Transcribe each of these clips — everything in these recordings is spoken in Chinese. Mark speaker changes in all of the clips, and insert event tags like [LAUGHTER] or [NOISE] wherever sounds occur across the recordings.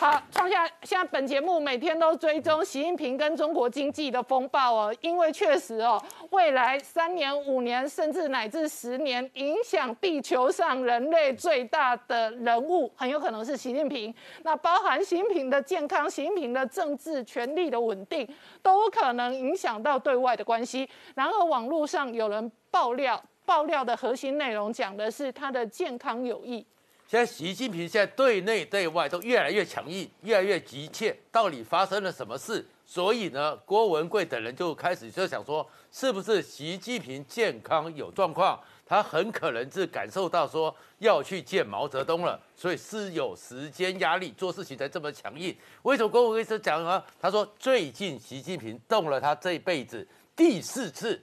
Speaker 1: 好，创下现在本节目每天都追踪习近平跟中国经济的风暴哦，因为确实哦，未来三年、五年，甚至乃至十年，影响地球上人类最大的人物，很有可能是习近平。那包含习近平的健康、习近平的政治权力的稳定，都可能影响到对外的关系。然而，网络上有人爆料，爆料的核心内容讲的是他的健康有益。
Speaker 2: 现在习近平现在对内对外都越来越强硬，越来越急切，到底发生了什么事？所以呢，郭文贵等人就开始就想说，是不是习近平健康有状况？他很可能是感受到说要去见毛泽东了，所以是有时间压力，做事情才这么强硬。为什么郭文贵是讲呢？他说最近习近平动了他这一辈子第四次。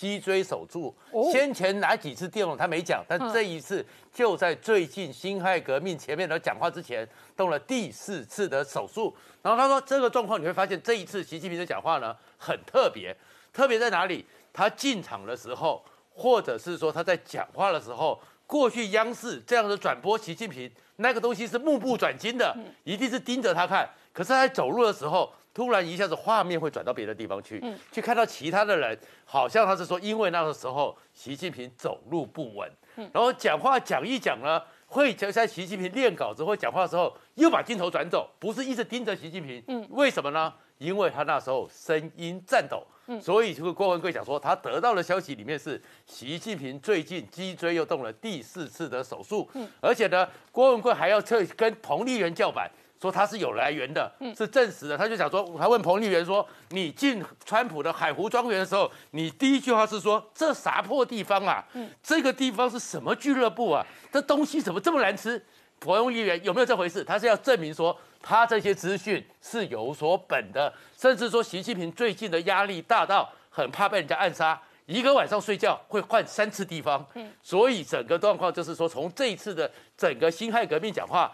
Speaker 2: 脊椎手术，先前哪几次电容他没讲，但这一次就在最近辛亥革命前面的讲话之前动了第四次的手术。然后他说这个状况你会发现这一次习近平的讲话呢很特别，特别在哪里？他进场的时候，或者是说他在讲话的时候，过去央视这样的转播习近平那个东西是目不转睛的，一定是盯着他看。可是他在走路的时候。突然一下子画面会转到别的地方去，去看到其他的人，好像他是说，因为那个时候习近平走路不稳，然后讲话讲一讲呢，会就在习近平练稿子或讲话的时候，又把镜头转走，不是一直盯着习近平。嗯，为什么呢？因为他那时候声音颤抖。嗯，所以这个郭文贵讲说，他得到的消息里面是习近平最近脊椎又动了第四次的手术。嗯，而且呢，郭文贵还要去跟彭丽媛叫板。说他是有来源的，是证实的。他就想说，他问彭丽媛说：“你进川普的海湖庄园的时候，你第一句话是说这啥破地方啊？这个地方是什么俱乐部啊？这东西怎么这么难吃？”彭丽媛有没有这回事？他是要证明说他这些资讯是有所本的，甚至说习近平最近的压力大到很怕被人家暗杀，一个晚上睡觉会换三次地方。所以整个状况就是说，从这一次的整个辛亥革命讲话。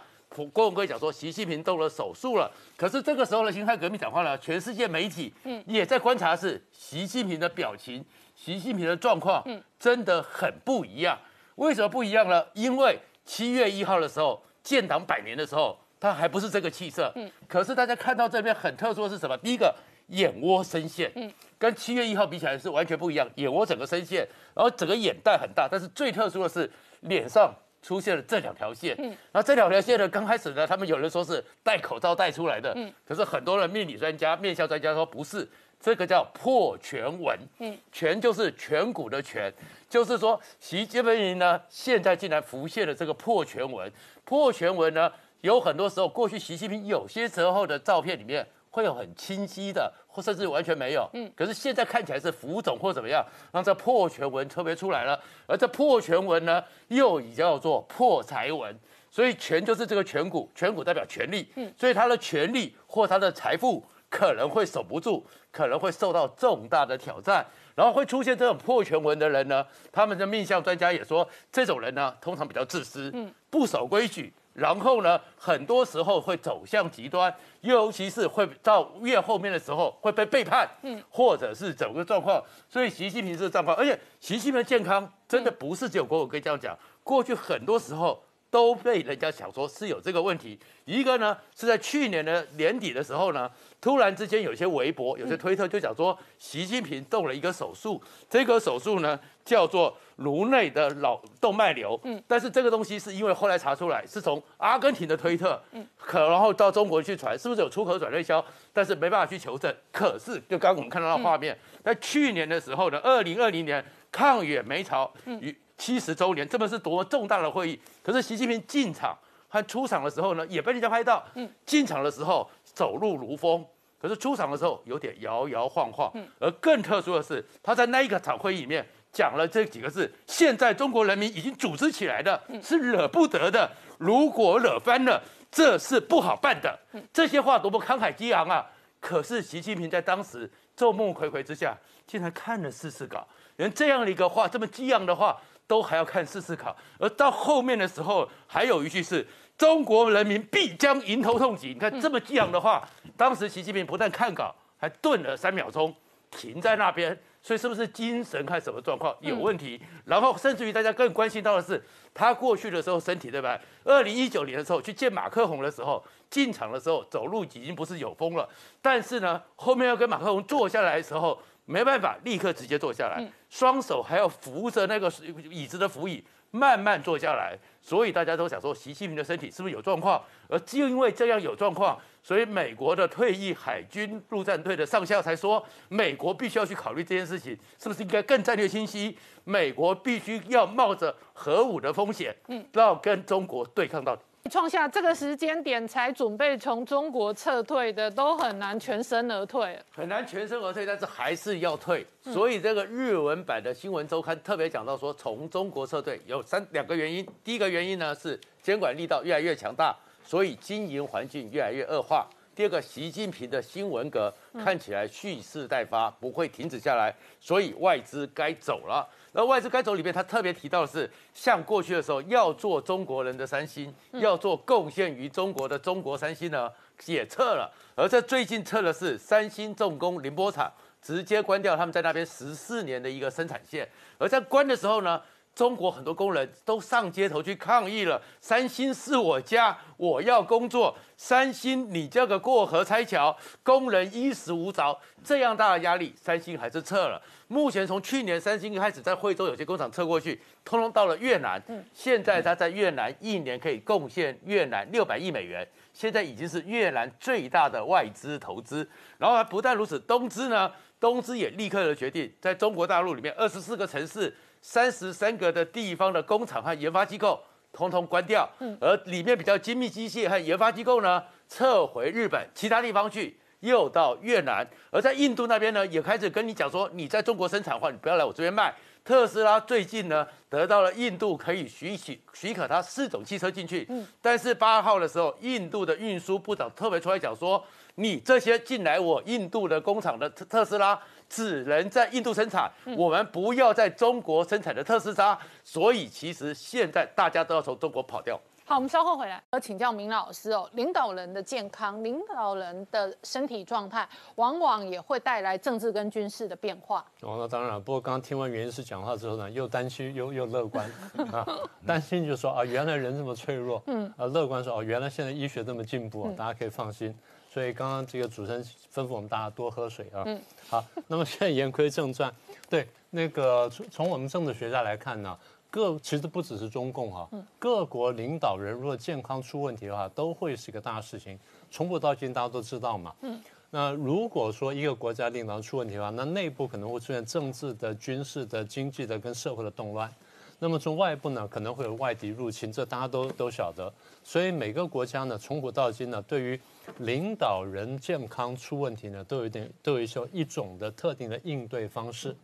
Speaker 2: 郭文贵讲说，习近平动了手术了。可是这个时候的辛亥革命讲话呢，全世界媒体嗯也在观察是习近平的表情，习近平的状况嗯真的很不一样。为什么不一样呢？因为七月一号的时候建党百年的时候，他还不是这个气色。嗯。可是大家看到这边很特殊的是什么？第一个眼窝深陷，嗯，跟七月一号比起来是完全不一样。眼窝整个深陷，然后整个眼袋很大，但是最特殊的是脸上。出现了这两条线，嗯，然后这两条线呢，刚开始呢，他们有人说是戴口罩戴出来的，嗯，可是很多人命理专家、面相专家说不是，这个叫破颧纹，嗯，颧就是颧骨的颧，就是说习近平呢，现在竟然浮现了这个破颧纹，破颧纹呢，有很多时候过去习近平有些时候的照片里面。会有很清晰的，或甚至完全没有。嗯，可是现在看起来是浮肿或怎么样，让这破全文特别出来了。而这破全文呢，又叫做破财文。所以权就是这个颧骨，颧骨代表权力。嗯，所以他的权力或他的财富可能会守不住，可能会受到重大的挑战。然后会出现这种破全文的人呢，他们的命相专家也说，这种人呢，通常比较自私，嗯，不守规矩。然后呢，很多时候会走向极端，尤其是会到越后面的时候会被背叛，嗯，或者是整个状况。所以习近平这个状况，而且习近平的健康真的不是只有国我可以这样讲，过去很多时候都被人家想说是有这个问题。一个呢是在去年的年底的时候呢，突然之间有些微博、有些推特就讲说习近平动了一个手术，这个手术呢叫做。颅内的脑动脉瘤，嗯，但是这个东西是因为后来查出来是从阿根廷的推特，嗯，可然后到中国去传，是不是有出口转内销？但是没办法去求证。可是就刚刚我们看到的画面，在去年的时候呢，二零二零年抗远美朝与七十周年，这么是多重大的会议。可是习近平进场他出场的时候呢，也被人家拍到，嗯，进场的时候走路如风，可是出场的时候有点摇摇晃晃。嗯，而更特殊的是，他在那一个场会议里面。讲了这几个字，现在中国人民已经组织起来的，是惹不得的。如果惹翻了，这是不好办的。这些话多么慷慨激昂啊！可是习近平在当时众目睽睽之下，竟然看了试次稿，连这样的一个话，这么激昂的话，都还要看试次稿。而到后面的时候，还有一句是“中国人民必将迎头痛击”。你看这么激昂的话，当时习近平不但看稿，还顿了三秒钟，停在那边。所以是不是精神看什么状况有问题？然后甚至于大家更关心到的是，他过去的时候身体对吧？二零一九年的时候去见马克宏的时候，进场的时候走路已经不是有风了，但是呢，后面要跟马克宏坐下来的时候，没办法立刻直接坐下来，双手还要扶着那个椅子的扶椅。慢慢坐下来，所以大家都想说，习近平的身体是不是有状况？而就因为这样有状况，所以美国的退役海军陆战队的上校才说，美国必须要去考虑这件事情，是不是应该更战略清晰？美国必须要冒着核武的风险，嗯，要跟中国对抗到底。
Speaker 1: 创下这个时间点才准备从中国撤退的，都很难全身而退，
Speaker 2: 很难全身而退，但是还是要退。所以这个日文版的新闻周刊特别讲到说，从中国撤退有三两个原因。第一个原因呢是监管力道越来越强大，所以经营环境越来越恶化。第二个，习近平的新文革看起来蓄势待发，不会停止下来，所以外资该走了。而外资该走里面，他特别提到的是，像过去的时候要做中国人的三星，要做贡献于中国的中国三星呢，也撤了。而在最近撤的是三星重工宁波厂，直接关掉他们在那边十四年的一个生产线。而在关的时候呢？中国很多工人都上街头去抗议了。三星是我家，我要工作。三星，你这个过河拆桥，工人衣食无着，这样大的压力，三星还是撤了。目前从去年三星开始在惠州有些工厂撤过去，通通到了越南。嗯，现在他在越南一年可以贡献越南六百亿美元，现在已经是越南最大的外资投资。然后还不但如此，东芝呢，东芝也立刻的决定，在中国大陆里面二十四个城市。三十三个的地方的工厂和研发机构通通关掉，而里面比较精密机械和研发机构呢，撤回日本其他地方去，又到越南，而在印度那边呢，也开始跟你讲说，你在中国生产的话，你不要来我这边卖。特斯拉最近呢，得到了印度可以许许许可它四种汽车进去，但是八号的时候，印度的运输部长特别出来讲说，你这些进来我印度的工厂的特特斯拉。只能在印度生产，我们不要在中国生产的特斯拉。所以其实现在大家都要从中国跑掉。
Speaker 1: 好，我们稍后回来，要请教明老师哦。领导人的健康，领导人的身体状态，往往也会带来政治跟军事的变化。
Speaker 3: 哦，那当然。不过刚刚听完袁医师讲话之后呢，又担心又又乐观啊。[LAUGHS] 担心就说啊，原来人这么脆弱。嗯。啊，乐观说哦，原来现在医学这么进步，大家可以放心。所以刚刚这个主持人吩咐我们大家多喝水啊。嗯。好，那么现在言归正传，对那个从从我们政治学家来看呢，各其实不只是中共哈，各国领导人如果健康出问题的话，都会是一个大事情。从古到今大家都知道嘛。嗯。那如果说一个国家领导人出问题的话，那内部可能会出现政治的、军事的、经济的跟社会的动乱。那么从外部呢，可能会有外敌入侵，这大家都都晓得。所以每个国家呢，从古到今呢，对于领导人健康出问题呢，都有点都有一些一种的特定的应对方式。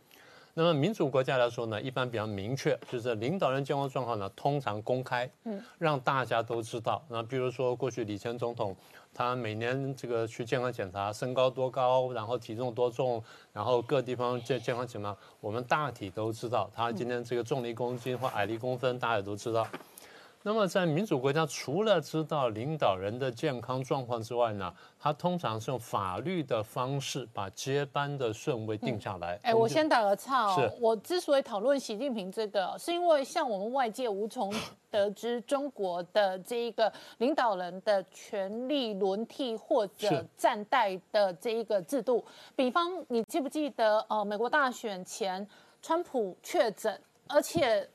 Speaker 3: 那么民主国家来说呢，一般比较明确，就是领导人健康状况呢，通常公开，嗯，让大家都知道。那比如说过去李前总统，他每年这个去健康检查，身高多高，然后体重多重，然后各地方健健康情况，我们大体都知道。他今天这个重了一公斤或矮了一公分，大家也都知道。那么在民主国家，除了知道领导人的健康状况之外呢，他通常是用法律的方式把接班的顺位定下来。
Speaker 1: 哎，我先打个岔哦。我之所以讨论习近平这个，是因为像我们外界无从得知中国的这一个领导人的权力轮替或者暂代的这一个制度。比方，你记不记得呃，美国大选前，川普确诊，而且。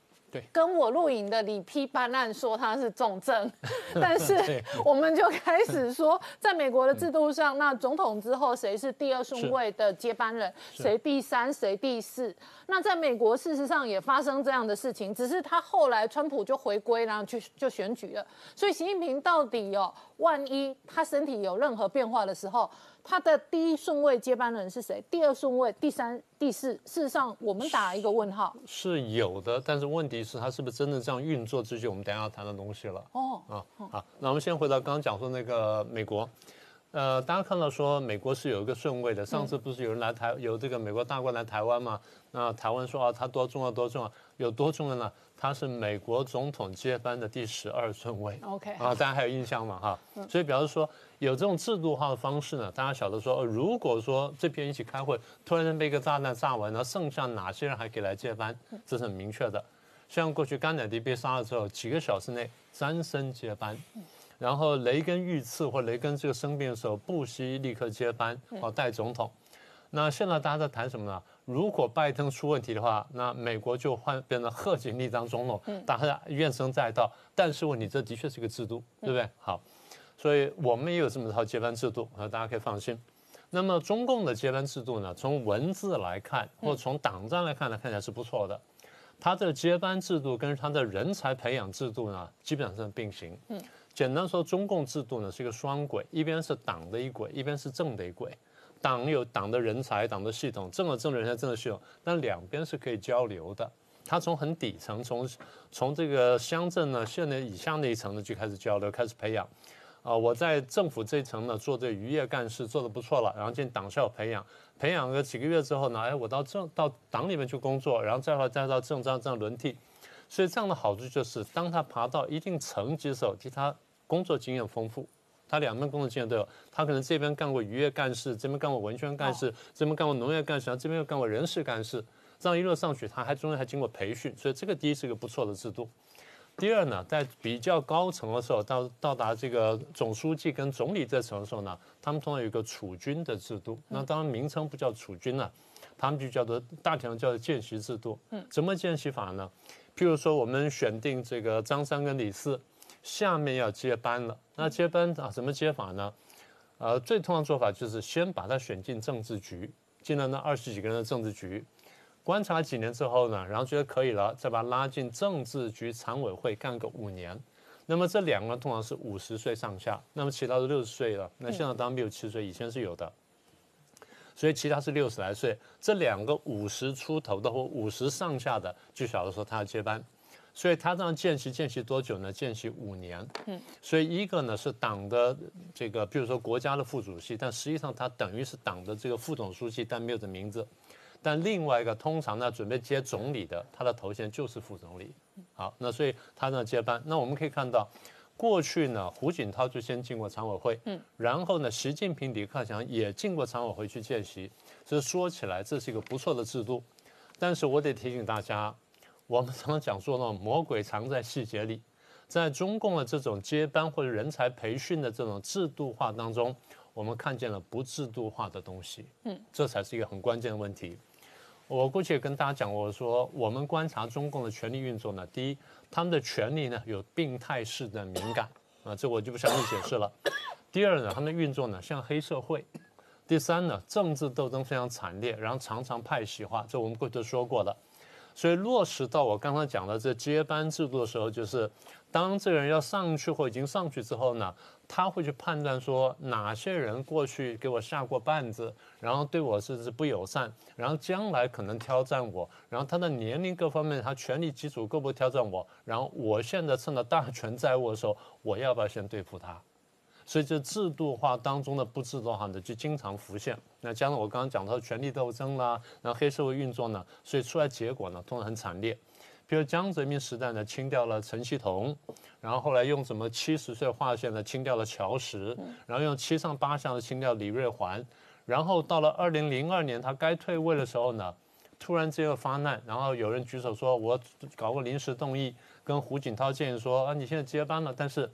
Speaker 1: 跟我录影的里批办案说他是重症，[LAUGHS] 但是我们就开始说，在美国的制度上，那总统之后谁是第二顺位的接班人，谁第三，谁第四。那在美国事实上也发生这样的事情，只是他后来川普就回归，然后去就选举了。所以习近平到底哦，万一他身体有任何变化的时候。他的第一顺位接班人是谁？第二顺位、第三、第四，事实上我们打一个问号。
Speaker 3: 是有的，但是问题是，他是不是真的这样运作？这就我们等下要谈的东西了。哦，啊，好，那我们先回到刚刚讲说那个美国，呃，大家看到说美国是有一个顺位的，上次不是有人来台，有这个美国大官来台湾嘛？那台湾说啊，他多重要多重要，有多重要呢？他是美国总统接班的第十二顺位。
Speaker 1: OK，
Speaker 3: 啊，大家还有印象吗？哈，所以表示说有这种制度化的方式呢，大家晓得说，呃如果说这边一起开会，突然间被一个炸弹炸完，然后剩下哪些人还可以来接班，这是很明确的。像过去甘乃迪被杀了之后，几个小时内詹森接班，然后雷根遇刺或雷根这个生病的时候，布希立刻接班，哦，代总统。那现在大家在谈什么呢？如果拜登出问题的话，那美国就换变成贺锦丽当总统，大家怨声载道。但是问题，这的确是个制度，对不对？好，所以我们也有这么一套接班制度，啊，大家可以放心。那么中共的接班制度呢，从文字来看，或从党章来看呢，看起来是不错的。它的接班制度跟它的人才培养制度呢，基本上是并行。嗯，简单说，中共制度呢是一个双轨，一边是党的一轨，一边是政的一轨。党有党的人才、党的系统，政有政的人才、政的系统，但两边是可以交流的。它从很底层，从从这个乡镇呢、县的以下那一层呢就开始交流，开始培养。啊、我在政府这一层呢做这渔业干事做得不错了，然后进党校培养，培养个几个月之后呢，哎，我到政到党里面去工作，然后再到再到政这样这样轮替。所以这样的好处就是，当他爬到一定层级的时候，其实他工作经验丰富，他两边工作经验都有。他可能这边干过渔业干事，这边干过文宣干事，这边干过农业干事，然后这边又干过人事干事，这样一路上去，他还中间还经过培训，所以这个第一是一个不错的制度。第二呢，在比较高层的时候，到到达这个总书记跟总理这层的时候呢，他们通常有一个储君的制度。那当然名称不叫储君了、他们就叫做大体上叫做见习制度。嗯，怎么见习法呢？譬如说，我们选定这个张三跟李四，下面要接班了。那接班啊，怎么接法呢？呃，最通常做法就是先把他选进政治局，进了那二十几个人的政治局，观察几年之后呢，然后觉得可以了，再把他拉进政治局常委会干个五年。那么这两个通常是五十岁上下，那么其他的六十岁了。那现在当然没有七十岁，以前是有的。所以其他是六十来岁，这两个五十出头的或五十上下的，就晓得说他要接班。所以他这样见习见习多久呢？见习五年。嗯，所以一个呢是党的这个，比如说国家的副主席，但实际上他等于是党的这个副总书记，但没有这名字。但另外一个通常呢准备接总理的，他的头衔就是副总理。好，那所以他呢接班。那我们可以看到，过去呢胡锦涛就先进过常委会，嗯，然后呢习近平、李克强也进过常委会去见习。所以说起来，这是一个不错的制度。但是我得提醒大家，我们常常讲说呢，魔鬼藏在细节里。在中共的这种接班或者人才培训的这种制度化当中，我们看见了不制度化的东西，嗯，这才是一个很关键的问题。我过去也跟大家讲过，我说我们观察中共的权力运作呢，第一，他们的权力呢有病态式的敏感啊，这我就不详细解释了。第二呢，他们的运作呢像黑社会。第三呢，政治斗争非常惨烈，然后常常派系化，这我们过去都说过了。所以落实到我刚才讲的这接班制度的时候，就是当这个人要上去或已经上去之后呢，他会去判断说哪些人过去给我下过绊子，然后对我是是不友善，然后将来可能挑战我，然后他的年龄各方面，他权力基础够不够挑战我，然后我现在趁着大权在握的时候，我要不要先对付他？所以这制度化当中的不制度化的就经常浮现。那加上我刚刚讲到权力斗争啦，然后黑社会运作呢，所以出来结果呢，通常很惨烈。比如江泽民时代呢，清掉了陈锡同，然后后来用什么七十岁划线呢，清掉了乔石，然后用七上八下的清掉李瑞环，然后到了二零零二年他该退位的时候呢，突然之间又发难，然后有人举手说，我搞个临时动议，跟胡锦涛建议说，啊，你现在接班了，但是。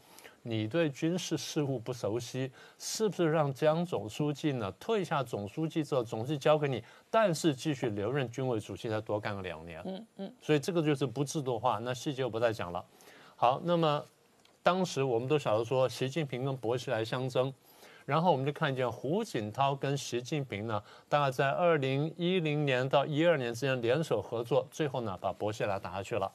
Speaker 3: 你对军事事务不熟悉，是不是让江总书记呢退下总书记之后，总书记交给你，但是继续留任军委主席，再多干个两年？嗯嗯，所以这个就是不制度化，那细节我不再讲了。好，那么当时我们都晓得说，习近平跟薄熙来相争，然后我们就看见胡锦涛跟习近平呢，大概在二零一零年到一二年之间联手合作，最后呢把薄熙来打下去了。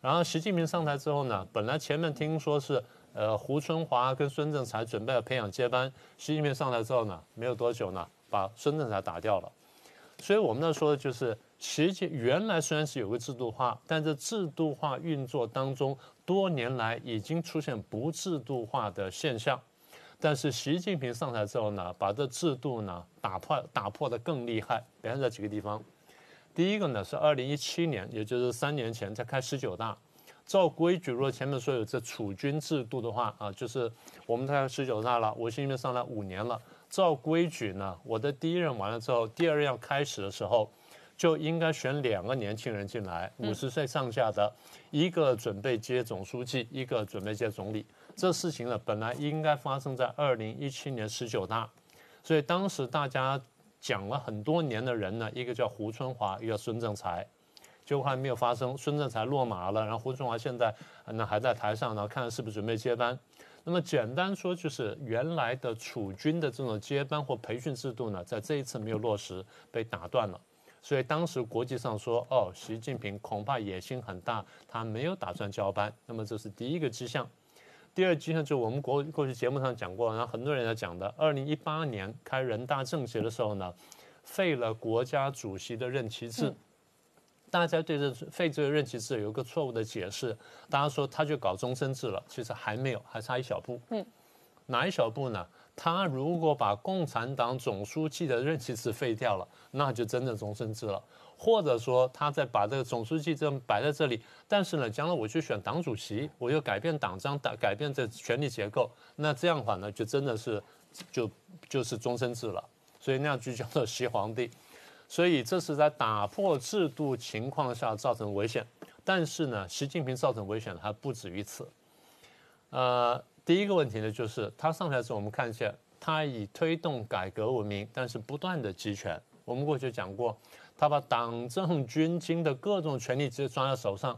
Speaker 3: 然后习近平上台之后呢，本来前面听说是。呃，胡春华跟孙政才准备要培养接班，习近平上来之后呢，没有多久呢，把孙政才打掉了。所以我们那说的就是，习近原来虽然是有个制度化，但这制度化运作当中，多年来已经出现不制度化的现象。但是习近平上台之后呢，把这制度呢打破打破的更厉害，表现在几个地方。第一个呢是二零一七年，也就是三年前在开十九大，照规矩，如果前面说有这储君制度的话啊，就是我们开十九大了，我习近平上来五年了，照规矩呢，我的第一任完了之后，第二任要开始的时候。就应该选两个年轻人进来，五十岁上下的，一个准备接总书记，一个准备接总理。这事情呢，本来应该发生在二零一七年十九大，所以当时大家讲了很多年的人呢，一个叫胡春华，一个叫孙政才，结果还没有发生。孙政才落马了，然后胡春华现在那还在台上呢，看看是不是准备接班。那么简单说，就是原来的储军的这种接班或培训制度呢，在这一次没有落实，被打断了。所以当时国际上说，哦，习近平恐怕野心很大，他没有打算交班。那么这是第一个迹象。第二迹象就是我们国过去节目上讲过，然后很多人在讲的，二零一八年开人大政协的时候呢，废了国家主席的任期制。大家对这废这个任期制有一个错误的解释，大家说他就搞终身制了，其实还没有，还差一小步。嗯，哪一小步呢？他如果把共产党总书记的任期制废掉了，那就真的终身制了。或者说，他在把这个总书记这么摆在这里，但是呢，将来我去选党主席，我又改变党章，改改变这权力结构，那这样的话呢，就真的是就就是终身制了。所以那样就叫做 [LAUGHS] 习皇帝。所以这是在打破制度情况下造成危险。但是呢，习近平造成危险还不止于此。呃。第一个问题呢，就是他上台时，我们看见他以推动改革闻名，但是不断的集权。我们过去讲过，他把党政军经的各种权力直接抓在手上。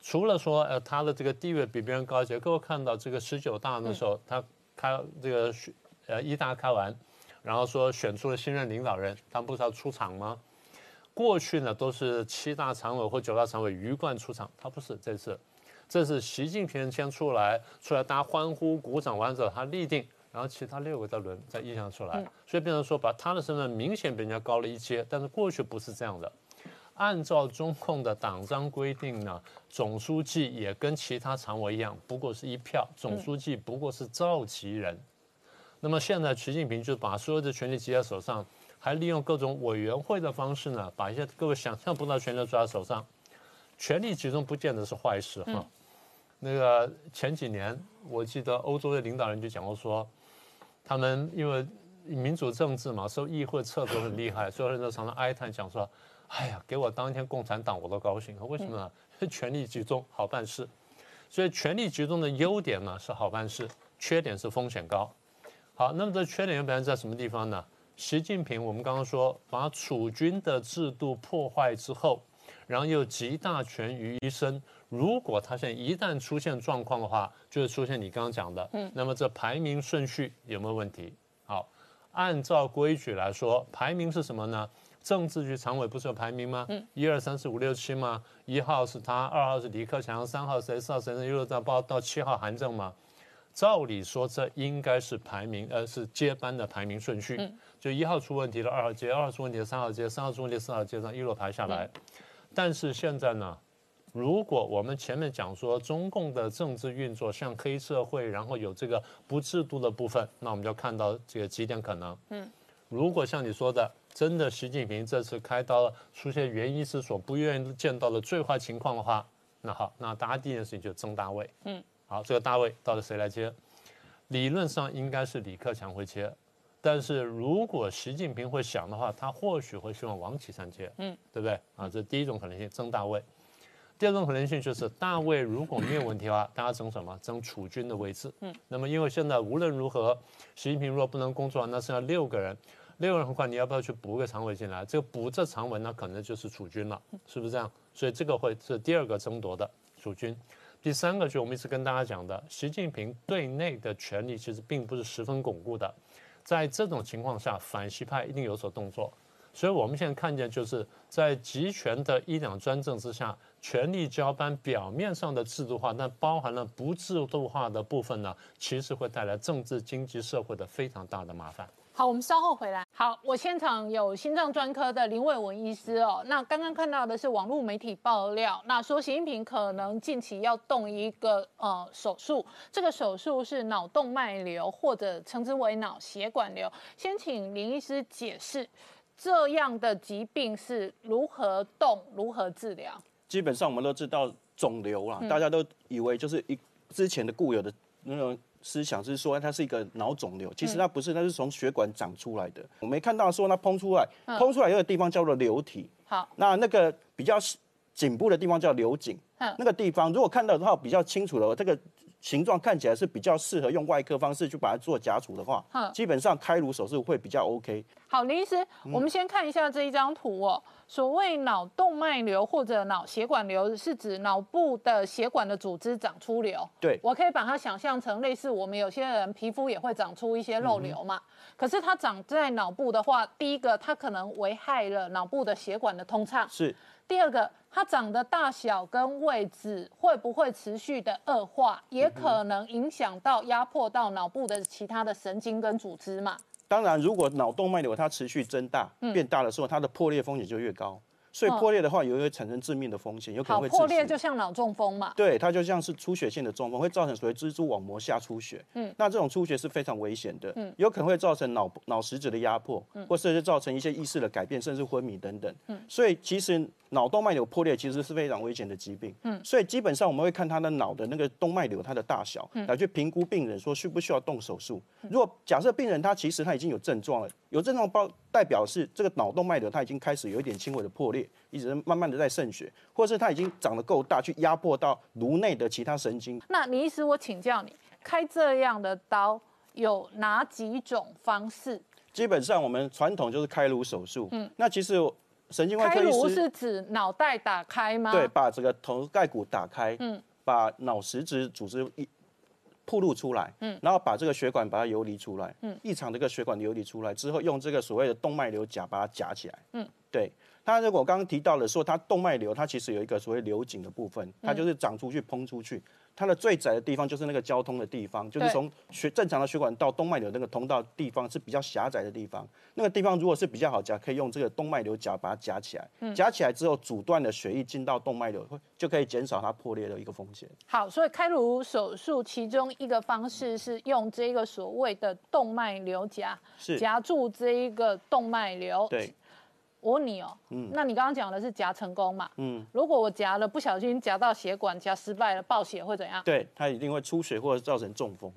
Speaker 3: 除了说，呃，他的这个地位比别人高一些。各位看到这个十九大的时候，他开这个呃一大开完，然后说选出了新任领导人，他们不是要出场吗？过去呢都是七大常委或九大常委鱼贯出场，他不是这次。这是习近平先出来，出来大家欢呼鼓掌完之后，他立定，然后其他六个再轮再印象出来，所以变成说把他的身份明显比人家高了一阶。但是过去不是这样的，按照中共的党章规定呢，总书记也跟其他常委一样，不过是一票，总书记不过是召集人。那么现在习近平就把所有的权力集在手上，还利用各种委员会的方式呢，把一些各位想象不到权力抓在手上。权力集中不见得是坏事哈。那个前几年，我记得欧洲的领导人就讲过说，他们因为民主政治嘛，受议会掣肘很厉害，所有人都常常哀叹讲说：“哎呀，给我当一天共产党我都高兴。”为什么呢？[LAUGHS] 权力集中好办事。所以权力集中的优点呢是好办事，缺点是风险高。好，那么这缺点又表现在什么地方呢？习近平我们刚刚说把储军的制度破坏之后。然后又集大权于一身，如果他现在一旦出现状况的话，就会出现你刚刚讲的，嗯，那么这排名顺序有没有问题？好，按照规矩来说，排名是什么呢？政治局常委不是有排名吗？嗯，一二三四五六七吗？一号是他，二号是李克强，三号谁？四号谁？六号到报到七号韩正吗？照理说这应该是排名，呃，是接班的排名顺序，就一号出问题了，二号接；二号出问题了，三号接；三号出问题，四号接上一路排下来。但是现在呢，如果我们前面讲说中共的政治运作像黑社会，然后有这个不制度的部分，那我们就看到这个几点可能。嗯，如果像你说的，真的习近平这次开刀出现原因是所不愿意见到的最坏情况的话，那好，那大家第一件事情就增大位。嗯，好，这个大卫到底谁来接？理论上应该是李克强会接。但是如果习近平会想的话，他或许会希望王岐山接，嗯，对不对啊？这是第一种可能性，争大卫。第二种可能性就是大卫如果没有问题的话，大家争什么？争储君的位置。嗯，那么因为现在无论如何，习近平如果不能工作，那剩下六个人，六个人的话，你要不要去补个常委进来？这个补这常委，呢可能就是储君了，是不是这样？所以这个会是第二个争夺的储军。第三个就我们一直跟大家讲的，习近平对内的权力其实并不是十分巩固的。在这种情况下，反西派一定有所动作，所以我们现在看见，就是在集权的一党专政之下，权力交班表面上的制度化，但包含了不制度化的部分呢，其实会带来政治、经济、社会的非常大的麻烦。
Speaker 1: 好，我们稍后回来。好，我现场有心脏专科的林伟文医师哦。那刚刚看到的是网络媒体爆料，那说习近平可能近期要动一个呃手术，这个手术是脑动脉瘤或者称之为脑血管瘤。先请林医师解释这样的疾病是如何动、如何治疗。
Speaker 4: 基本上我们都知道肿瘤啦，大家都以为就是一之前的固有的那种。思想是说它是一个脑肿瘤，其实它不是，它是从血管长出来的。我没看到说它膨出来，膨出来有个地方叫做瘤体。
Speaker 1: 好，
Speaker 4: 那那个比较颈部的地方叫瘤颈。那个地方如果看到的话比较清楚的，这个形状看起来是比较适合用外科方式去把它做夹除的话，基本上开颅手术会比较 OK。
Speaker 1: 好，林医师，我们先看一下这一张图哦。所谓脑动脉瘤或者脑血管瘤，是指脑部的血管的组织长出瘤。
Speaker 4: 对，
Speaker 1: 我可以把它想象成类似我们有些人皮肤也会长出一些肉瘤嘛。可是它长在脑部的话，第一个它可能危害了脑部的血管的通畅。
Speaker 4: 是。
Speaker 1: 第二个，它长的大小跟位置会不会持续的恶化，也可能影响到压迫到脑部的其他的神经跟组织嘛。
Speaker 4: 当然，如果脑动脉瘤它持续增大、变大的时候，它的破裂风险就越高。所以破裂的话，有会产生致命的风险，有可能会
Speaker 1: 破裂，就像脑中风嘛。
Speaker 4: 对，它就像是出血性的中风，会造成所谓蜘蛛网膜下出血。嗯，那这种出血是非常危险的，嗯，有可能会造成脑脑实质的压迫，嗯，或是造成一些意识的改变，甚至昏迷等等。嗯，所以其实脑动脉瘤破裂其实是非常危险的疾病。嗯，所以基本上我们会看他的脑的那个动脉瘤它的大小，来去评估病人说需不需要动手术。如果假设病人他其实他已经有症状了，有症状包代表是这个脑动脉瘤它已经开始有一点轻微的破裂。一直慢慢的在渗血，或者是它已经长得够大，去压迫到颅内的其他神经。
Speaker 1: 那李医师，我请教你，开这样的刀有哪几种方式？
Speaker 4: 基本上我们传统就是开颅手术。嗯，那其实神经外科
Speaker 1: 医师开颅是指脑袋打开吗？
Speaker 4: 对，把这个头盖骨打开，嗯，把脑实质组织一铺露出来，嗯，然后把这个血管把它游离出来，嗯，异常这个血管游离出来之后，用这个所谓的动脉瘤夹把它夹起来，嗯，对。它如果刚刚提到了说它动脉瘤，它其实有一个所谓瘤颈的部分，它就是长出去膨出去。它的最窄的地方就是那个交通的地方，就是从血正常的血管到动脉瘤那个通道地方是比较狭窄的地方。那个地方如果是比较好夹，可以用这个动脉瘤夹把它夹起来。夹起来之后，阻断了血液进到动脉瘤，就可以减少它破裂的一个风险。
Speaker 1: 好，所以开颅手术其中一个方式是用这个所谓的动脉瘤夹，夹住这一个动脉瘤。
Speaker 4: 对。
Speaker 1: 我问你哦，嗯，那你刚刚讲的是夹成功嘛？嗯，如果我夹了不小心夹到血管，夹失败了，爆血会怎样？
Speaker 4: 对，它一定会出血或者造成中风。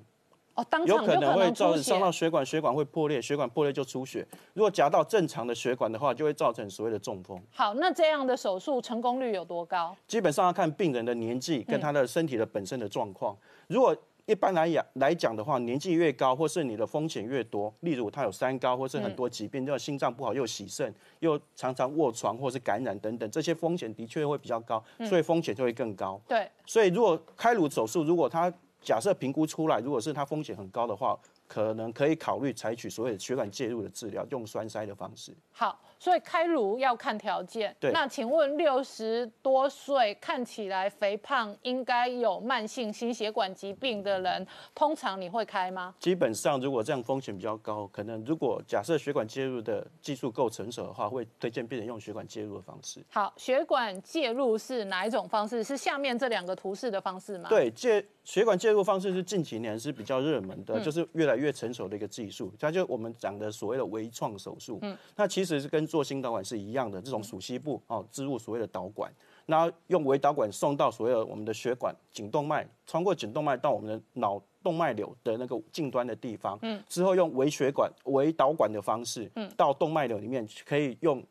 Speaker 1: 哦，当场有可能
Speaker 4: 会造成伤到血管，血管会破裂，血管破裂就出血。如果夹到正常的血管的话，就会造成所谓的中风。
Speaker 1: 好，那这样的手术成功率有多高？
Speaker 4: 基本上要看病人的年纪跟他的身体的本身的状况。如果一般来讲来讲的话，年纪越高，或是你的风险越多，例如他有三高，或是很多疾病，就心脏不好又洗肾，又常常卧床或是感染等等，这些风险的确会比较高，所以风险就会更高。
Speaker 1: 对，
Speaker 4: 所以如果开颅手术，如果他假设评估出来，如果是他风险很高的话，可能可以考虑采取所谓的血管介入的治疗，用栓塞的方式。
Speaker 1: 好。所以开颅要看条件。
Speaker 4: 对。
Speaker 1: 那请问六十多岁看起来肥胖，应该有慢性心血管疾病的人，通常你会开吗？
Speaker 4: 基本上，如果这样风险比较高，可能如果假设血管介入的技术够成熟的话，会推荐病人用血管介入的方式。
Speaker 1: 好，血管介入是哪一种方式？是下面这两个图示的方式吗？
Speaker 4: 对，介血管介入方式是近几年是比较热门的，就是越来越成熟的一个技术。它就我们讲的所谓的微创手术。嗯。那其实是跟做心导管是一样的，这种属膝部哦，植入所谓的导管，然后用微导管送到所谓的我们的血管颈动脉，穿过颈动脉到我们的脑动脉瘤的那个近端的地方，嗯，之后用微血管、微导管的方式，嗯，到动脉瘤里面可以用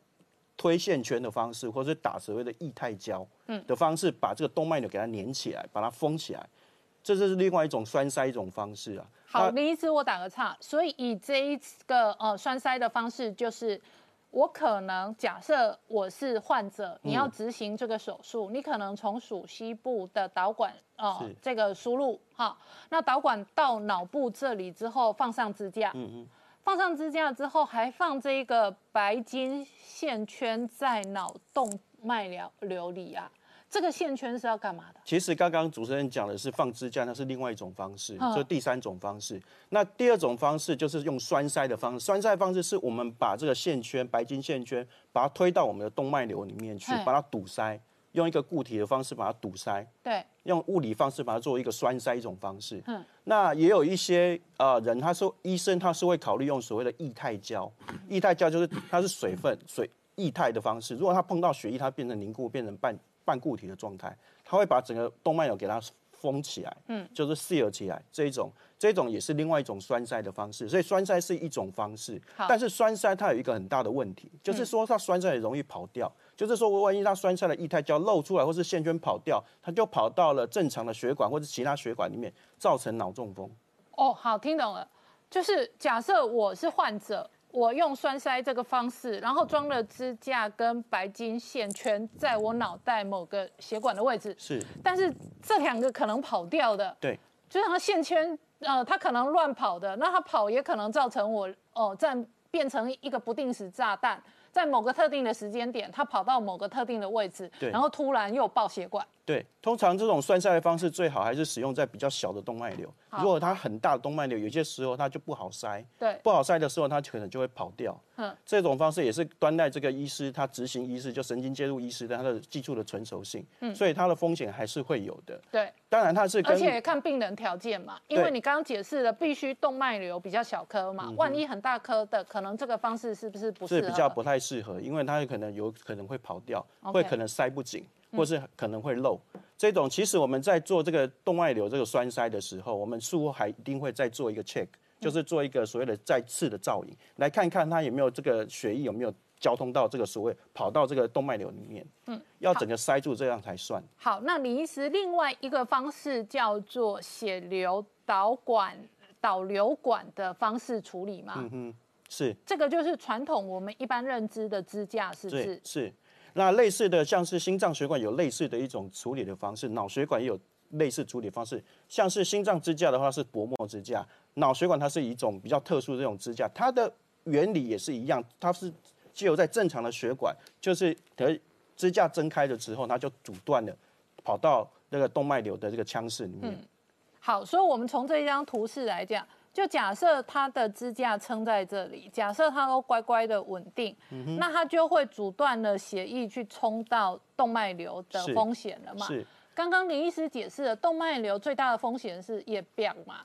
Speaker 4: 推线圈的方式，或者是打所谓的液态胶，嗯，的方式把这个动脉瘤给它粘起来，把它封起来，这就是另外一种栓塞一种方式啊。
Speaker 1: 好，林医师，我打个岔，所以以这一个呃栓塞的方式就是。我可能假设我是患者，你要执行这个手术，你可能从属西部的导管哦，这个输入哈，那导管到脑部这里之后放上支架，嗯嗯，放上支架之后还放这个白金线圈在脑动脉瘤瘤里啊，这个线圈是要干嘛的？
Speaker 4: 其实刚刚主持人讲的是放支架，那是另外一种方式，
Speaker 1: 嗯
Speaker 4: 这第三种方式。那第二种方式就是用栓塞的方式，栓塞方式是我们把这个线圈白金线圈，把它推到我们的动脉瘤里面去，把它堵塞，用一个固体的方式把它堵塞。
Speaker 1: 对，
Speaker 4: 用物理方式把它做一个栓塞一种方式。
Speaker 1: 嗯
Speaker 4: 那也有一些呃人，他说医生他是会考虑用所谓的液态胶，液态胶就是它是水分水液态的方式，如果它碰到血液，它变成凝固，变成半半固体的状态，它会把整个动脉瘤给它封起来，嗯，就是 seal 起来这一种。这一种也是另外一种栓塞的方式，所以栓塞是一种方式，但是栓塞它有一个很大的问题，就是说它栓塞也容易跑掉，就是说万一它栓塞的液态胶漏出来，或是线圈跑掉，它就跑到了正常的血管或者其他血管里面，造成脑中风。
Speaker 1: 哦，好，听懂了。就是假设我是患者，我用栓塞这个方式，然后装了支架跟白金线圈在我脑袋某个血管的位置，
Speaker 4: 是。
Speaker 1: 但是这两个可能跑掉的，
Speaker 4: 对，
Speaker 1: 就像线圈，呃，它可能乱跑的，那它跑也可能造成我哦，在变成一个不定时炸弹，在某个特定的时间点，它跑到某个特定的位置，然后突然又爆血管。
Speaker 4: 对，通常这种栓塞的方式最好还是使用在比较小的动脉瘤。如果它很大的动脉瘤，有些时候它就不好塞，
Speaker 1: 对，
Speaker 4: 不好塞的时候它可能就会跑掉。
Speaker 1: 嗯，
Speaker 4: 这种方式也是端赖这个医师他执行医师就神经介入医师的他的技术的成熟性，嗯，所以它的风险还是会有的。
Speaker 1: 对，
Speaker 4: 当然它是
Speaker 1: 而且也看病人条件嘛，因为你刚刚解释了，必须动脉瘤比较小颗嘛，万一很大颗的，可能这个方式是不是不？
Speaker 4: 是比较不太适合，因为它可能有可能会跑掉会可能塞不紧，或是可能会漏。这种其实我们在做这个动脉瘤这个栓塞的时候，我们术后还一定会再做一个 check，就是做一个所谓的再次的造影，来看看它有没有这个血液有没有交通到这个所谓跑到这个动脉瘤里面。嗯，要整个塞住，这样才算。
Speaker 1: 好，那李医师另外一个方式叫做血流导管导流管的方式处理吗？
Speaker 4: 是，
Speaker 1: 这个就是传统我们一般认知的支架，是不是，？
Speaker 4: 是。那类似的，像是心脏血管有类似的一种处理的方式，脑血管也有类似处理方式。像是心脏支架的话是薄膜支架，脑血管它是一种比较特殊的这种支架，它的原理也是一样，它是既有在正常的血管，就是得支架睁开的时候，它就阻断了，跑到那个动脉瘤的这个腔室里面。
Speaker 1: 好，所以我们从这一张图示来讲，就假设它的支架撑在这里，假设它都乖乖的稳定，
Speaker 4: 嗯
Speaker 1: 那它就会阻断了血液去冲到动脉瘤的
Speaker 4: 是
Speaker 1: 风险了嘛？
Speaker 4: 是，
Speaker 1: 刚刚林医师解释了，动脉瘤最大的风险是叶病嘛。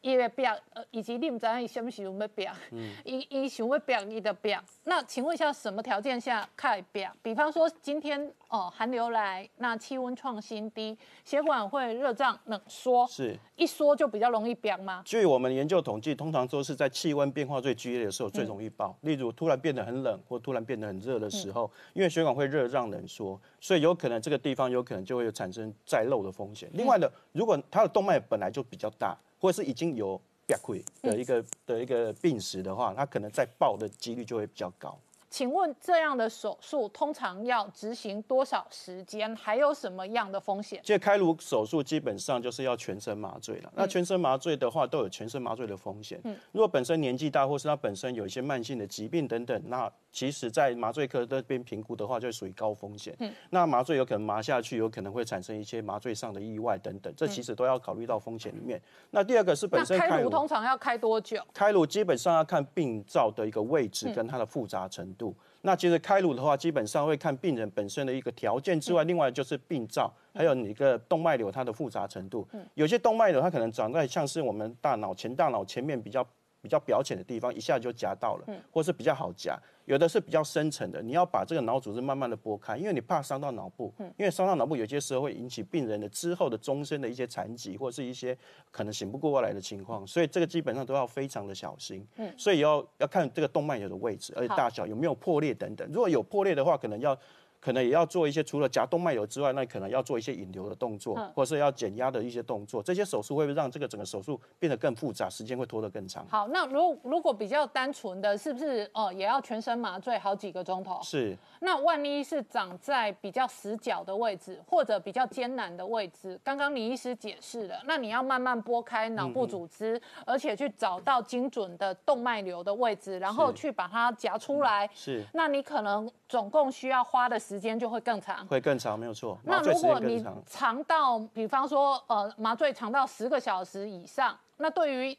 Speaker 1: 伊会病，呃，以及你唔知道伊什么时候要表，
Speaker 4: 嗯
Speaker 1: 伊伊想要表，伊就病。那请问一下，什么条件下开表？比方说今天哦寒流来，那气温创新低，血管会热胀冷缩，
Speaker 4: 是。
Speaker 1: 一缩就比较容易病吗？
Speaker 4: 据我们研究统计，通常都是在气温变化最剧烈的时候最容易爆。例如突然变得很冷或突然变得很热的时候，因为血管会热胀冷缩，所以有可能这个地方有可能就会有产生再漏的风险。另外呢，如果它的动脉本来就比较大，或是已经有瘪溃的一个的一个病史的话，他可能再爆的几率就会比较高。
Speaker 1: 请问这样的手术通常要执行多少时间？还有什么样的风险？
Speaker 4: 这开颅手术基本上就是要全身麻醉了。那全身麻醉的话，都有全身麻醉的风险。如果本身年纪大，或是他本身有一些慢性的疾病等等，那其实在麻醉科这边评估的话，就属于高风险。那麻醉有可能麻下去，有可能会产生一些麻醉上的意外等等，这其实都要考虑到风险里面。那第二个是本身开颅
Speaker 1: 通常要开多久？
Speaker 4: 开颅基本上要看病灶的一个位置跟它的复杂程度。那其实开颅的话，基本上会看病人本身的一个条件之外，另外就是病灶，还有你一个动脉瘤它的复杂程度。有些动脉瘤它可能长在像是我们大脑前大脑前面比较比较表浅的地方，一下就夹到了，或是比较好夹。有的是比较深层的，你要把这个脑组织慢慢的拨开，因为你怕伤到脑部，因为伤到脑部有些时候会引起病人的之后的终身的一些残疾，或是一些可能醒不过来的情况，所以这个基本上都要非常的小心。所以要要看这个动脉瘤的位置，而且大小有没有破裂等等。如果有破裂的话，可能要。可能也要做一些除了夹动脉瘤之外，那可能要做一些引流的动作，或者是要减压的一些动作。这些手术会让这个整个手术变得更复杂，时间会拖得更长。
Speaker 1: 好，那如如果比较单纯的，是不是哦也要全身麻醉好几个钟头？
Speaker 4: 是
Speaker 1: 那万一是长在比较死角的位置，或者比较艰难的位置，刚刚李医师解释了，那你要慢慢拨开脑部组织，而且去找到精准的动脉瘤的位置，然后去把它夹出来。
Speaker 4: 是
Speaker 1: 那你可能总共需要花的时间就会更长。
Speaker 4: 会更长，没有错。
Speaker 1: 那如果你
Speaker 4: 更长。
Speaker 1: 到，比方说，呃，麻醉长到十个小时以上，那对于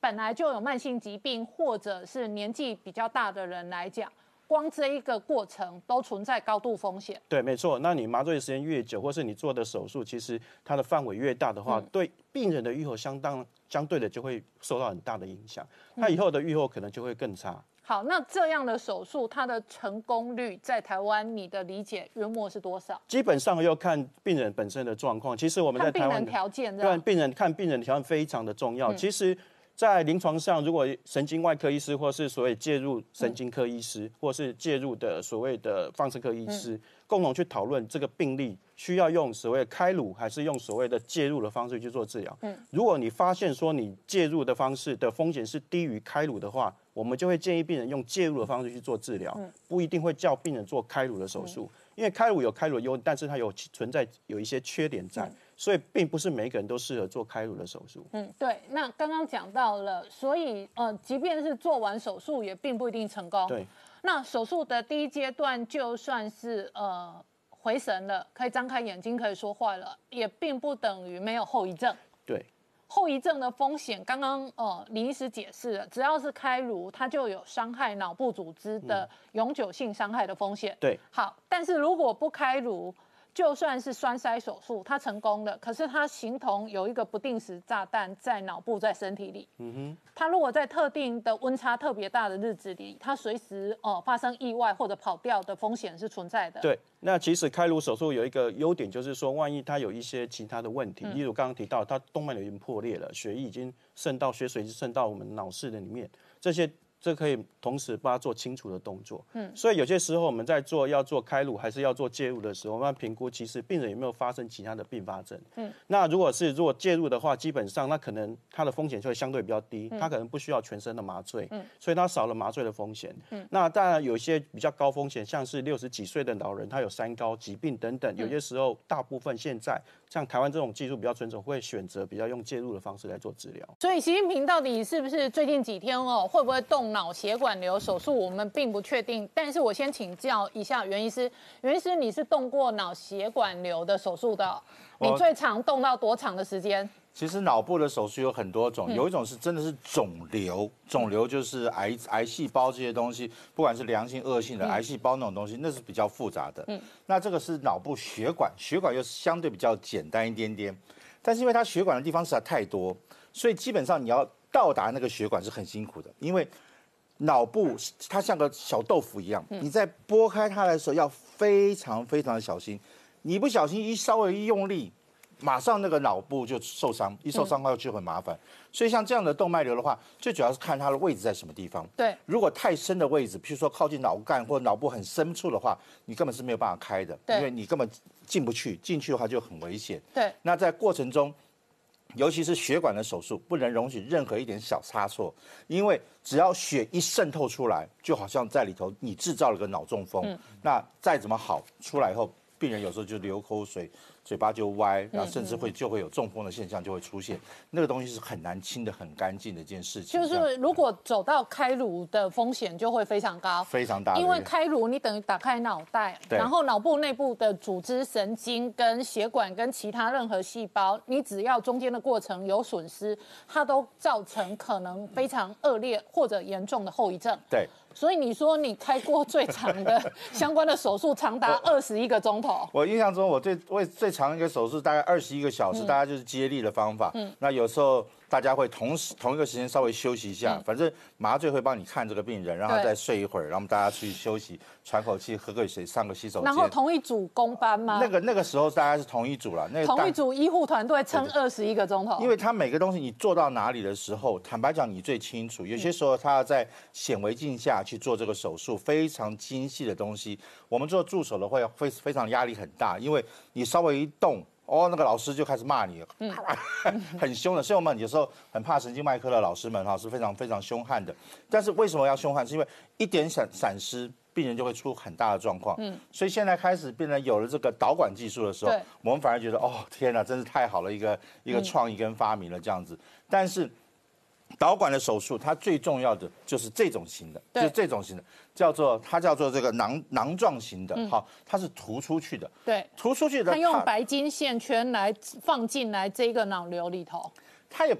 Speaker 1: 本来就有慢性疾病或者是年纪比较大的人来讲，光这一个过程都存在高度风险。
Speaker 4: 对，没错。那你麻醉的时间越久，或是你做的手术，其实它的范围越大的话，对病人的愈后相当相对的就会受到很大的影响。他以后的愈后可能就会更差。
Speaker 1: 好，那这样的手术，它的成功率在台湾，你的理解约莫是多少？
Speaker 4: 基本上要看病人本身的状况。其实我们在
Speaker 1: 病人
Speaker 4: 台湾
Speaker 1: 条件，这
Speaker 4: 对。病人看病人条件非常的重要。其实，在临床上，如果神经外科医师或是所谓介入神经科医师，或是介入的所谓的放射科医师，共同去讨论这个病例需要用所谓开颅，还是用所谓的介入的方式去做治疗。如果你发现说你介入的方式的风险是低于开颅的话，我们就会建议病人用介入的方式去做治疗，不一定会叫病人做开颅的手术，因为开颅有开颅的优点，但是它有存在有一些缺点在，所以并不是每个人都适合做开颅的手术。
Speaker 1: 嗯，对。那刚刚讲到了，所以呃，即便是做完手术，也并不一定成功。
Speaker 4: 对。
Speaker 1: 那手术的第一阶段，就算是呃回神了，可以张开眼睛，可以说话了，也并不等于没有后遗症。
Speaker 4: 对，
Speaker 1: 后遗症的风险，刚刚呃李医师解释了，只要是开颅，它就有伤害脑部组织的永久性伤害的风险。
Speaker 4: 对，
Speaker 1: 好，但是如果不开颅，就算是栓塞手术，它成功了，可是它形同有一个不定时炸弹在脑部在身体里。嗯哼，它如果在特定的温差特别大的日子里，它随时哦、呃发生意外或者跑掉的风险是存在的。
Speaker 4: 对，那其实开颅手术有一个优点，就是说，万一他有一些其他的问题，例如刚刚提到他动脉瘤已经破裂了，血液已经渗到血水已经渗到我们脑室的里面，这些这可以同时帮他做清除的动作。嗯，所以有些时候我们在做要做开颅还是要做介入的时候，我们要评估其实病人有没有发生其他的并发症。嗯，那如果是如果介入的话，基本上那可能它的风险就会相对比较低，他可能不需要全身的麻醉，嗯，所以他少了麻醉的风险。嗯，那当然有一些比较高风险，像是六十几岁的老人，他有三高疾病等等，有些时候大部分现在像台湾这种技术比较纯熟，会选择比较用介入的方式来做治疗。
Speaker 1: 所以习近平到底是不是最近几天哦，会不会动脑血管瘤手术，我们并不确定。但是我先请教一下袁医师，袁医师你是动过脑血管瘤的手术的哦，你最长动到多长的时间？
Speaker 5: 其实脑部的手术有很多种，有一种是真的是肿瘤，肿瘤就是癌癌细胞这些东西，不管是良性、恶性的癌细胞那种东西，那是比较复杂的。嗯，那这个是脑部血管，血管又相对比较简单一点点，但是因为它血管的地方实在太多，所以基本上你要到达那个血管是很辛苦的，因为脑部它像个小豆腐一样，你在拨开它的时候要非常非常的小心，你不小心一稍微一用力，马上那个脑部就受伤，一受伤的话就很麻烦。所以像这样的动脉瘤的话，最主要是看它的位置在什么地方。
Speaker 1: 对，
Speaker 5: 如果太深的位置，譬如说靠近脑干或脑部很深处的话，你根本是没有办法开的，因为你根本进不去，进去的话就很危险。
Speaker 1: 对，
Speaker 5: 那在过程中，尤其是血管的手术，不能容许任何一点小差错，因为只要血一渗透出来，就好像在里头你制造了个脑中风。那再怎么好，出来以后，病人有时候就流口水，嘴巴就歪，然后甚至会就会有中风的现象就会出现。那个东西是很难清的很干净的一件事情，
Speaker 1: 就是如果走到开颅的风险就会非常高。
Speaker 5: 非常大。
Speaker 1: 因为开颅，你等于打开脑袋，然后脑部内部的组织、神经、跟血管、跟其他任何细胞，你只要中间的过程有损失，它都造成可能非常恶劣或者严重的后遗症。
Speaker 5: 对。
Speaker 1: 所以你说你开过最长的 [LAUGHS] 相关的手术，长达二十一个钟头。
Speaker 5: 我印象中，我最为最长一个手术大概二十一个小时，大家就是接力的方法。嗯，那有时候大家会同时同一个时间稍微休息一下，反正麻醉会帮你看这个病人，然后再睡一会儿，然后大家去休息，喘口气，喝个水，上个洗手
Speaker 1: 然后。同一组工班吗？
Speaker 5: 那个那个时候大家是同一组了，那
Speaker 1: 同一组医护团队撑二十一个钟头。
Speaker 5: 因为他每个东西你做到哪里的时候，坦白讲你最清楚。有些时候他要在显微镜下去做这个手术，非常精细的东西。我们做助手的会非非常压力很大，因为你稍微一动。哦，那个老师就开始骂你了，[LAUGHS] 很凶的。所以我们有时候很怕神经外科的老师们哈是非常非常凶悍的。但是为什么要凶悍？是因为一点闪闪失，病人就会出很大的状况。嗯，所以现在开始病人有了这个导管技术的时候，我们反而觉得哦天哪，真是太好了一个一个创意跟发明了这样子。但是导管的手术，它最重要的就是这种型的，就是这种型的，叫做它叫做这个囊囊状型的，好，它是突出去的，
Speaker 1: 对，
Speaker 5: 突出去的，
Speaker 1: 它用白金线圈来放进来这个脑瘤里头。
Speaker 5: 它也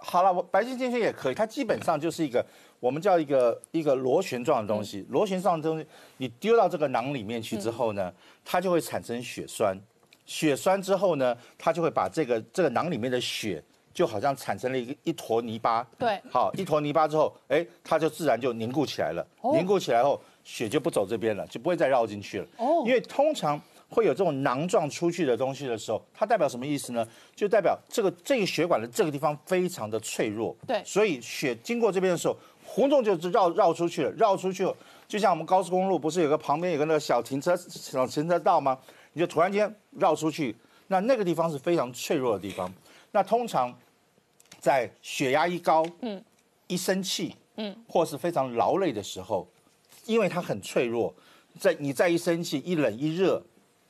Speaker 5: 好了，我白金线圈也可以，它基本上就是一个我们叫一个一个螺旋状的东西，螺旋状的东西你丢到这个囊里面去之后呢，它就会产生血栓，血栓之后呢，它就会把这个这个囊里面的血。就好像产生了一个一坨泥巴，
Speaker 1: 对
Speaker 5: 好一坨泥巴之后，哎，它就自然就凝固起来了。
Speaker 1: 哦
Speaker 5: 凝固起来后，血就不走这边了，就不会再绕进去了。
Speaker 1: 哦
Speaker 5: 因为通常会有这种囊状出去的东西的时候，它代表什么意思呢？就代表这个这个血管的这个地方非常的脆弱。
Speaker 1: 对
Speaker 5: 所以血经过这边的时候，活动就绕绕出去了，绕出去后，就像我们高速公路不是有个旁边有个那个小停车小停车道吗？你就突然间绕出去，那那个地方是非常脆弱的地方。那通常在血压一高，嗯，一生气，嗯，或是非常劳累的时候，因为它很脆弱，在你再一生气、一冷一热，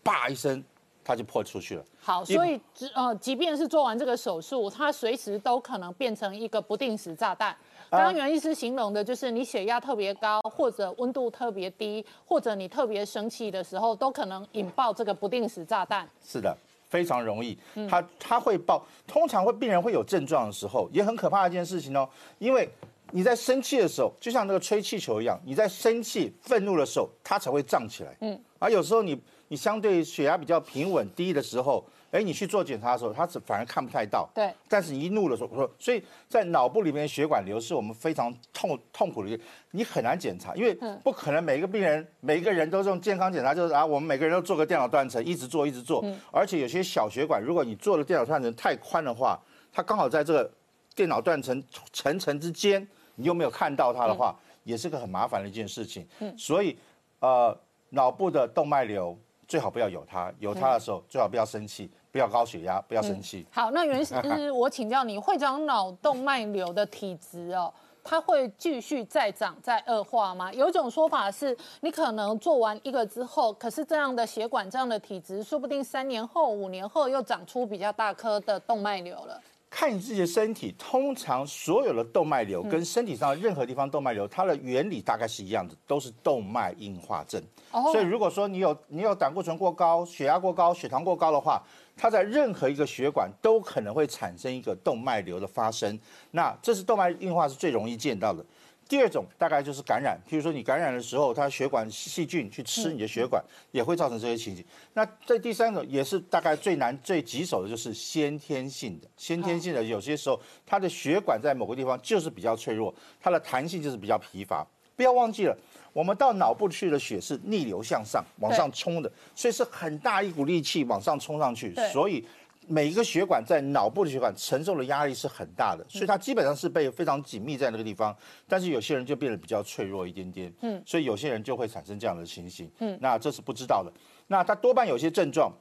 Speaker 5: 叭一声，它就破出去了。
Speaker 1: 好，所以呃，即便是做完这个手术，它随时都可能变成一个不定时炸弹。刚刚袁医师形容的就是你血压特别高，或者温度特别低，或者你特别生气的时候，都可能引爆这个不定时炸弹。
Speaker 5: 是的，非常容易。它它会爆，通常会病人会有症状的时候，也很可怕的一件事情哦。因为你在生气的时候，就像那个吹气球一样，你在生气、愤怒的时候，它才会胀起来。嗯，而有时候你你相对血压比较平稳低的时候，哎，你去做检查的时候，他是反而看不太到。
Speaker 1: 对，
Speaker 5: 但是你一怒的时候，所以在脑部里面血管瘤是我们非常痛痛苦的一个，你很难检查，因为不可能每一个病人每一个人都用健康检查，就是啊，我们每个人都做个电脑断层，一直做一直做，而且有些小血管，如果你做的电脑断层太宽的话，它刚好在这个电脑断层层层之间，你又没有看到它的话，也是个很麻烦的一件事情。嗯所以呃，脑部的动脉瘤最好不要有它，有它的时候最好不要生气，不要高血压，不要生气。
Speaker 1: 好，那袁医师，我请教你，会长脑动脉瘤的体质哦，它会继续再长再恶化吗？有一种说法是，你可能做完一个之后，可是这样的血管这样的体质，说不定三年后、五年后又长出比较大颗的动脉瘤了。
Speaker 5: 看你自己的身体，通常所有的动脉瘤跟身体上任何地方动脉瘤，它的原理大概是一样的，都是动脉硬化症。
Speaker 1: 哦
Speaker 5: 所以如果说你有你有胆固醇过高、血压过高、血糖过高的话，它在任何一个血管都可能会产生一个动脉瘤的发生。那这是动脉硬化是最容易见到的。第二种大概就是感染，譬如说你感染的时候，它血管细菌去吃你的血管，也会造成这些情形。那这第三种也是大概最难、最棘手的，就是先天性的。先天性的有些时候，它的血管在某个地方就是比较脆弱，它的弹性就是比较疲乏。不要忘记了，我们到脑部去的血是逆流向上往上冲的，所以是很大一股力气往上冲上去，所以。每一个血管在脑部的血管承受的压力是很大的，所以它基本上是被非常紧密在那个地方。但是有些人就变得比较脆弱一点点，嗯，所以有些人就会产生这样的情形，嗯，那这是不知道的。那他多半有些症状，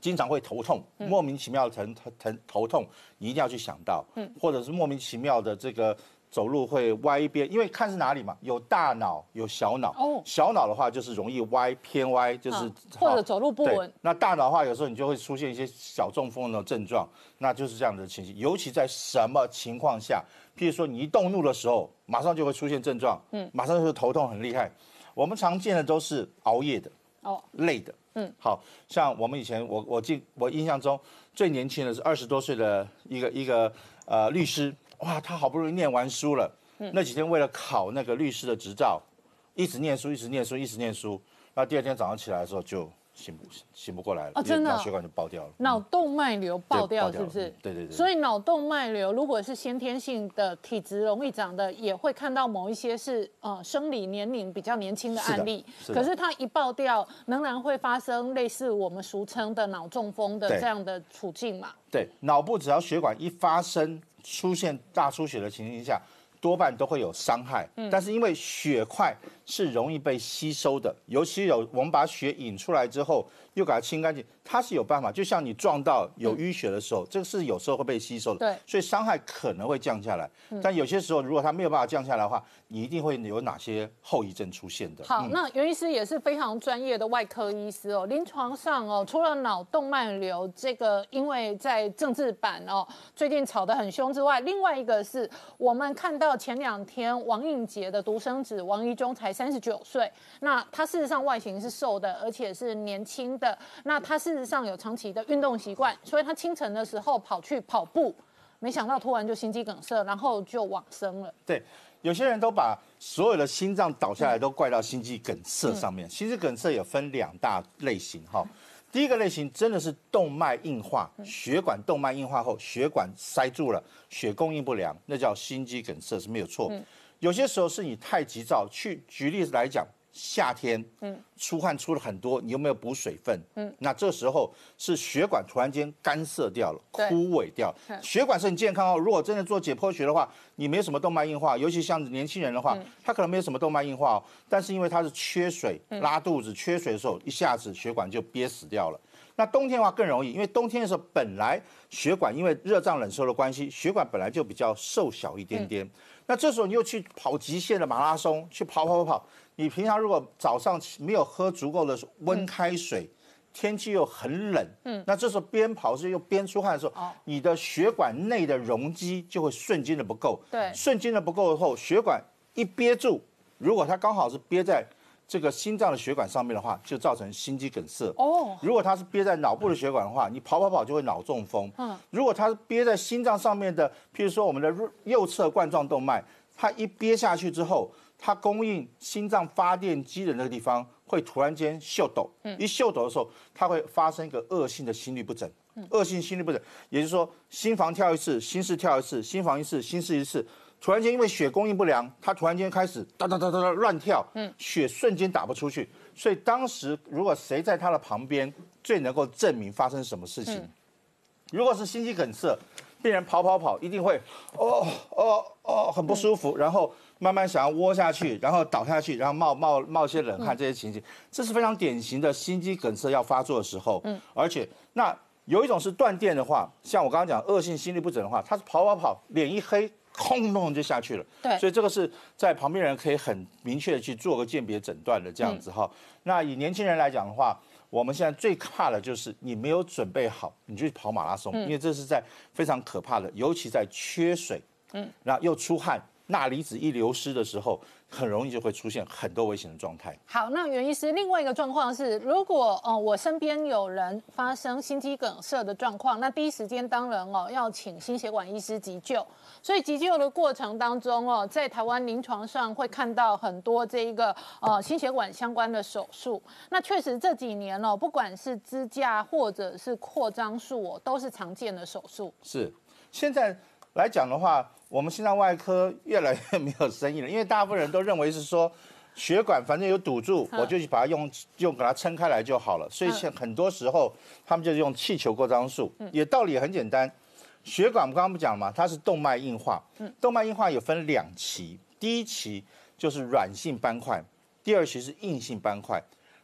Speaker 5: 经常会头痛，莫名其妙的疼疼疼头痛，你一定要去想到，嗯，或者是莫名其妙的这个走路会歪一边，因为看是哪里嘛，有大脑有小脑，
Speaker 1: 哦。
Speaker 5: 小脑的话就是容易歪偏歪，就是、
Speaker 1: 嗯或者走路不
Speaker 5: 对。
Speaker 1: 稳。
Speaker 5: 那大脑的话，有时候你就会出现一些小中风的症状，那就是这样的情形。尤其在什么情况下，譬如说你一动怒的时候，马上就会出现症状，嗯，马上就是头痛很厉害。我们常见的都是熬夜的，
Speaker 1: 哦，
Speaker 5: 累的，嗯，好像我们以前我我记我印象中最年轻的是二十多岁的一个一个呃律师，哇，他好不容易念完书了，那几天为了考那个律师的执照，一直念书，一直念书，一直念书，那第二天早上起来的时候就醒不醒不过来了，
Speaker 1: 哦真的
Speaker 5: 血管就爆掉了。
Speaker 1: 脑动脉瘤爆掉是不是？
Speaker 5: 嗯对对对
Speaker 1: 所以脑动脉瘤如果是先天性的体质容易长的，也会看到某一些是呃生理年龄比较年轻的案例。可是它一爆掉，仍然会发生类似我们俗称的脑中风的这样的处境嘛？
Speaker 5: 对，脑部只要血管一发生出现大出血的情形下，多半都会有伤害。但是因为血块是容易被吸收的，尤其有我们把血引出来之后，又给它清干净，它是有办法，就像你撞到有淤血的时候，这个是有时候会被吸收的，
Speaker 1: 对
Speaker 5: 所以伤害可能会降下来。但有些时候，如果它没有办法降下来的话，你一定会有哪些后遗症出现的。
Speaker 1: 好，那袁医师也是非常专业的外科医师哦。临床上哦，除了脑动脉瘤这个，因为在政治版哦最近吵得很凶之外，另外一个是我们看到前两天王映杰的独生子王一中才三十九岁，那他事实上外形是瘦的，而且是年轻的。那他事实上有长期的运动习惯，所以他清晨的时候跑去跑步，没想到突然就心肌梗塞，然后就往生了。
Speaker 5: 对，有些人都把所有的心脏倒下来都怪到心肌梗塞上面。心肌梗塞有分两大类型哈。第一个类型真的是动脉硬化，血管动脉硬化后血管塞住了，血供应不良，那叫心肌梗塞是没有错。有些时候是你太急躁，去举例子来讲。夏天，嗯，出汗出了很多，你有没有补水分？嗯，那这时候是血管突然间干涩掉了，枯萎掉。血管是很健康哦。如果真的做解剖学的话，你没什么动脉硬化，尤其像年轻人的话，他可能没有什么动脉硬化哦。但是因为他是缺水，拉肚子、缺水的时候，一下子血管就憋死掉了。那冬天的话更容易，因为冬天的时候本来血管因为热胀冷缩的关系，血管本来就比较瘦小一点点。那这时候你又去跑极限的马拉松，去跑跑跑跑。你平常如果早上没有喝足够的温开水，天气又很冷，嗯，那这时候边跑是又边出汗的时候，你的血管内的容积就会瞬间的不够，
Speaker 1: 对，
Speaker 5: 瞬间的不够后，血管一憋住，如果它刚好是憋在这个心脏的血管上面的话，就造成心肌梗塞。哦，如果它是憋在脑部的血管的话，你跑跑跑就会脑中风。嗯，如果它是憋在心脏上面的，譬如说我们的右侧冠状动脉，它一憋下去之后。它供应心脏发电机的那个地方会突然间秀抖，一秀抖的时候，它会发生一个恶性的心律不整。恶性心律不整，也就是说心房跳一次，心室跳一次，心房一次，心室一次，突然间因为血供应不良，他突然间开始哒哒哒哒哒乱跳，嗯血瞬间打不出去。所以当时如果谁在他的旁边，最能够证明发生什么事情？如果是心肌梗塞，病人跑跑跑，一定会哦哦哦很不舒服，然后。慢慢想要窝下去，然后倒下去，然后冒冒冒些冷汗，这些情形，这是非常典型的心肌梗塞要发作的时候。嗯，而且那有一种是断电的话，像我刚刚讲恶性心律不整的话，他是跑跑跑，脸一黑，空咚就下去了。
Speaker 1: 对，
Speaker 5: 所以这个是在旁边人可以很明确的去做个鉴别诊断的这样子哈。那以年轻人来讲的话，我们现在最怕的就是你没有准备好，你就去跑马拉松，因为这是在非常可怕的，尤其在缺水，嗯，然后又出汗。钠离子一流失的时候，很容易就会出现很多危险的状态。
Speaker 1: 好，那袁医师，另外一个状况是，如果哦我身边有人发生心肌梗塞的状况，那第一时间当然哦要请心血管医师急救。所以急救的过程当中哦，在台湾临床上会看到很多这一个呃心血管相关的手术。那确实这几年哦，不管是支架或者是扩张术哦，都是常见的手术。
Speaker 5: 是，现在来讲的话。我们心脏外科越来越没有生意了，因为大部分人都认为是说，血管反正有堵住，我就去把它用用给它撑开来就好了。所以现很多时候他们就用气球扩张术，也道理很简单。血管我们刚刚不讲嘛，它是动脉硬化，动脉硬化有分两期，第一期就是软性斑块，第二期是硬性斑块。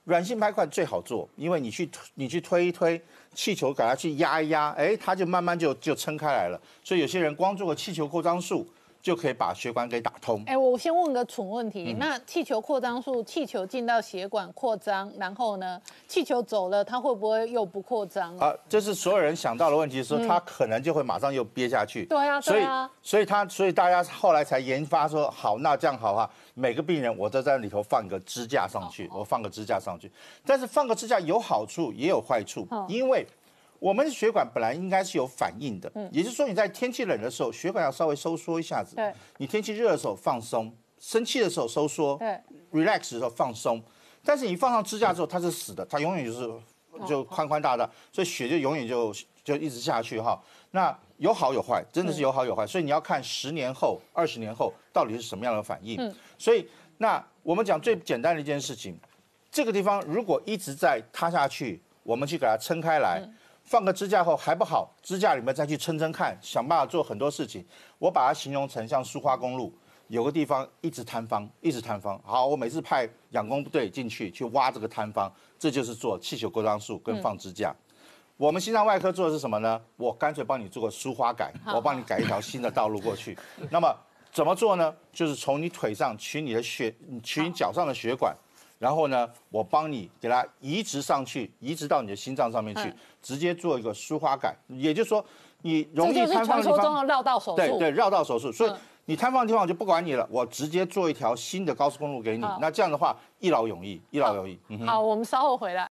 Speaker 5: 软性拍块最好做，因为你去你去推一推气球，给它去压一压，哎，它就慢慢就就撑开来了。所以有些人光做个气球扩张术。就可以把血管给打通。
Speaker 1: 哎，我先问个蠢问题，那气球扩张术，气球进到血管扩张，然后呢，气球走了，它会不会又不扩张？啊，
Speaker 5: 这是所有人想到的问题，说它可能就会马上又憋下去。
Speaker 1: 对啊，
Speaker 5: 所以所以他所以大家后来才研发说，好，那这样好哈，每个病人我都在里头放个支架上去，我放个支架上去。但是放个支架有好处也有坏处，因为。我们的血管本来应该是有反应的，也就是说你在天气冷的时候，血管要稍微收缩一下子；你天气热的时候放松，生气的时候收缩对，relax 的时候放松。但是你放上支架之后，它是死的，它永远就是就宽宽大大，所以血就永远就就一直下去哈。那有好有坏，真的是有好有坏，所以你要看十年后、二十年后到底是什么样的反应。所以那我们讲最简单的一件事情，这个地方如果一直在塌下去，我们去给它撑开来。放个支架后还不好，支架里面再去撑撑看，想办法做很多事情。我把它形容成像苏花公路，有个地方一直坍方，一直坍方。好，我每次派养工部队进去去挖这个坍方，这就是做气球扩张术跟放支架。我们心脏外科做的是什么呢？我干脆帮你做个疏花改，我帮你改一条新的道路过去。[LAUGHS] 那么怎么做呢？就是从你腿上取你的血，取你脚上的血管，然后呢，我帮你给它移植上去，移植到你的心脏上面去
Speaker 1: 嗯，
Speaker 5: 直接做一个输花感。也就是说，你容易瘫痪的地方
Speaker 1: 传说中的绕道手术。
Speaker 5: 对对，绕道手术，所以
Speaker 1: 嗯
Speaker 5: 你瘫痪的地方我就不管你了，我直接做一条新的高速公路给你。那这样的话，一劳永逸，一劳永逸。嗯哼
Speaker 1: 好，我们稍后回来。